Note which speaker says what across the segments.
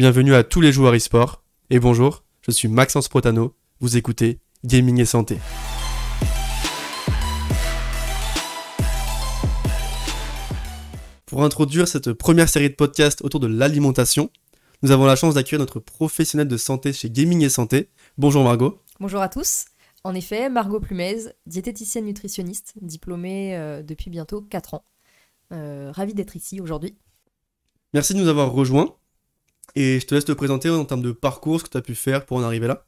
Speaker 1: Bienvenue à tous les joueurs e-sport. Et bonjour, je suis Maxence Protano. Vous écoutez Gaming et Santé. Pour introduire cette première série de podcasts autour de l'alimentation, nous avons la chance d'accueillir notre professionnel de santé chez Gaming et Santé. Bonjour Margot.
Speaker 2: Bonjour à tous. En effet, Margot Plumez, diététicienne nutritionniste, diplômée euh, depuis bientôt 4 ans. Euh, ravie d'être ici aujourd'hui.
Speaker 1: Merci de nous avoir rejoints. Et je te laisse te présenter en termes de parcours, ce que tu as pu faire pour en arriver là.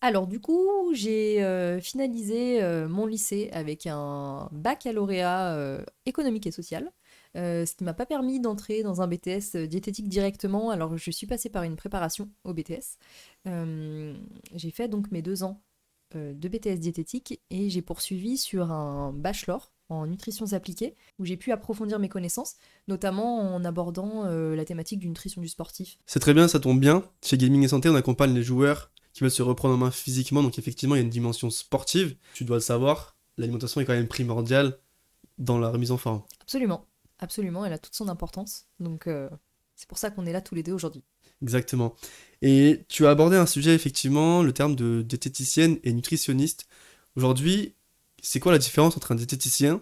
Speaker 2: Alors du coup, j'ai euh, finalisé mon lycée avec un baccalauréat économique et social. ce qui m'a pas permis d'entrer dans un BTS diététique directement, alors je suis passée par une préparation au BTS. j'ai fait donc mes deux ans de BTS diététique et j'ai poursuivi sur un bachelor en nutrition appliquée où j'ai pu approfondir mes connaissances, notamment en abordant euh, la thématique du nutrition du sportif.
Speaker 1: C'est très bien, ça tombe bien. Chez Gaming et Santé, on accompagne les joueurs qui veulent se reprendre en main physiquement, donc effectivement, il y a une dimension sportive. Tu dois le savoir, l'alimentation est quand même primordiale dans la remise en forme.
Speaker 2: Absolument, absolument, elle a toute son importance. Donc euh, c'est pour ça qu'on est là tous les deux aujourd'hui.
Speaker 1: Exactement. Et tu as abordé un sujet, effectivement, le terme de diététicienne et nutritionniste. Aujourd'hui, c'est quoi la différence entre un diététicien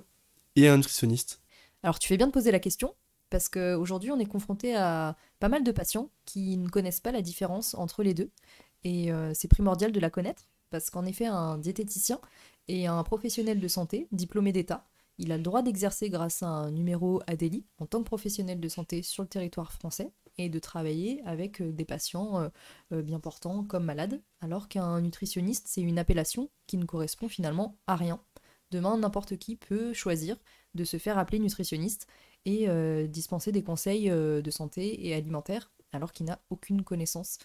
Speaker 1: et un nutritionniste?
Speaker 2: Alors, tu fais bien de poser la question, parce qu'aujourd'hui, on est confronté à pas mal de patients qui ne connaissent pas la différence entre les deux. Et euh, c'est primordial de la connaître, parce qu'en effet, un diététicien est un professionnel de santé, diplômé d'État. Il a le droit d'exercer grâce à un numéro ADELI en tant que professionnel de santé sur le territoire français et de travailler avec euh, des patients euh, bien portants comme malades, alors qu'un nutritionniste, c'est une appellation qui ne correspond finalement à rien. Demain, n'importe qui peut choisir de se faire appeler nutritionniste et dispenser des conseils de santé et alimentaire alors qu'il n'a aucune connaissance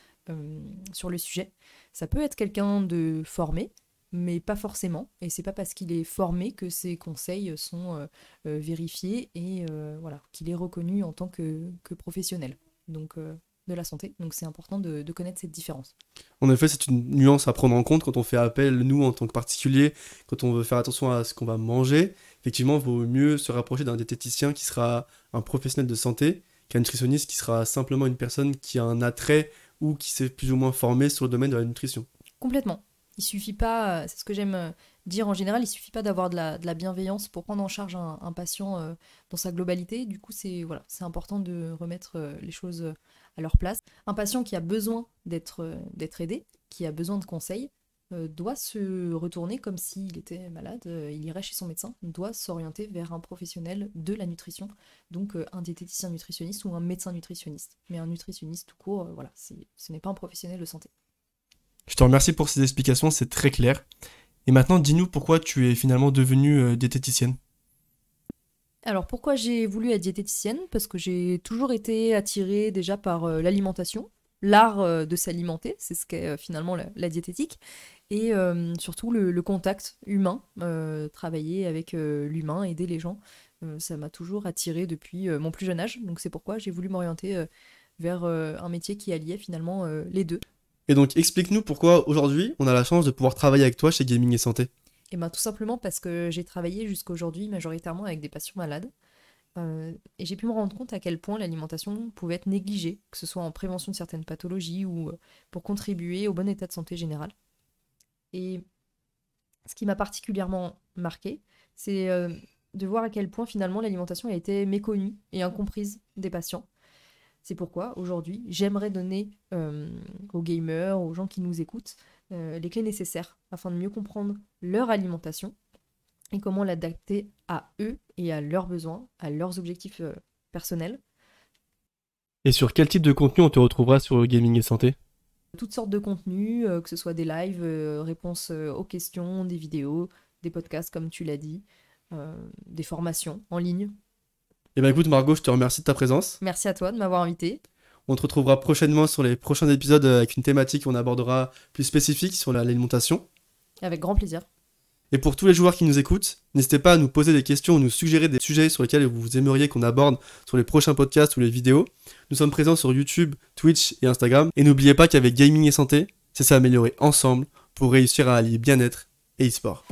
Speaker 2: sur le sujet. Ça peut être quelqu'un de formé, mais pas forcément. Et c'est pas parce qu'il est formé que ses conseils sont vérifiés et voilà qu'il est reconnu en tant que professionnel donc euh, de la santé. Donc c'est important de, connaître cette différence.
Speaker 1: En effet, c'est une nuance à prendre en compte quand on fait appel, nous, en tant que particulier, quand on veut faire attention à ce qu'on va manger. Effectivement, il vaut mieux se rapprocher d'un diététicien qui sera un professionnel de santé qu'un nutritionniste qui sera simplement une personne qui a un attrait ou qui s'est plus ou moins formé sur le domaine de la nutrition.
Speaker 2: Complètement. Il suffit pas, c'est ce que j'aime euh, dire en général, il suffit pas d'avoir de la, bienveillance pour prendre en charge un, patient euh, dans sa globalité. Du coup, c'est voilà, c'est important de remettre euh, les choses à leur place. Un patient qui a besoin d'être d'être aidé, qui a besoin de conseils, doit se retourner comme s'il était malade, il irait chez son médecin, doit s'orienter vers un professionnel de la nutrition, donc un diététicien nutritionniste ou un médecin nutritionniste. Mais un nutritionniste tout court, voilà, ce n'est pas un professionnel de santé.
Speaker 1: Je te remercie pour ces explications, c'est très clair. Et maintenant, dis-nous pourquoi tu es finalement devenue euh, diététicienne.
Speaker 2: Alors pourquoi j'ai voulu être diététicienne? Parce que j'ai toujours été attirée déjà par euh, l'alimentation, l'art euh, de s'alimenter, c'est ce qu'est finalement la, diététique, et surtout le, contact humain, travailler avec l'humain, aider les gens, ça m'a toujours attirée depuis mon plus jeune âge, donc c'est pourquoi j'ai voulu m'orienter vers un métier qui alliait finalement les deux.
Speaker 1: Et donc, explique-nous pourquoi aujourd'hui on a la chance de pouvoir travailler avec toi chez Gaming et Santé.
Speaker 2: Et eh bien, tout simplement parce que j'ai travaillé jusqu'à aujourd'hui majoritairement avec des patients malades. Euh, et j'ai pu me rendre compte à quel point l'alimentation pouvait être négligée, que ce soit en prévention de certaines pathologies ou euh, pour contribuer au bon état de santé général. Et ce qui m'a particulièrement marqué, c'est euh, de voir à quel point finalement l'alimentation a été méconnue et incomprise des patients. C'est pourquoi aujourd'hui, j'aimerais donner euh, aux gamers, aux gens qui nous écoutent, euh, les clés nécessaires afin de mieux comprendre leur alimentation et comment l'adapter à eux et à leurs besoins, à leurs objectifs euh, personnels.
Speaker 1: Et sur quel type de contenu on te retrouvera sur Gaming et Santé?
Speaker 2: Toutes sortes de contenus, que ce soit des lives, réponses aux questions, des vidéos, des podcasts comme tu l'as dit, des formations en ligne
Speaker 1: eh bien écoute Margot, je te remercie de ta présence.
Speaker 2: Merci à toi de m'avoir invité.
Speaker 1: On te retrouvera prochainement sur les prochains épisodes avec une thématique qu'on abordera plus spécifique sur l'alimentation.
Speaker 2: Avec grand plaisir.
Speaker 1: Et pour tous les joueurs qui nous écoutent, n'hésitez pas à nous poser des questions ou nous suggérer des sujets sur lesquels vous aimeriez qu'on aborde sur les prochains podcasts ou les vidéos. Nous sommes présents sur YouTube, Twitch et Instagram. Et n'oubliez pas qu'avec Gaming et Santé, c'est s'améliorer ensemble pour réussir à allier bien-être et e-sport.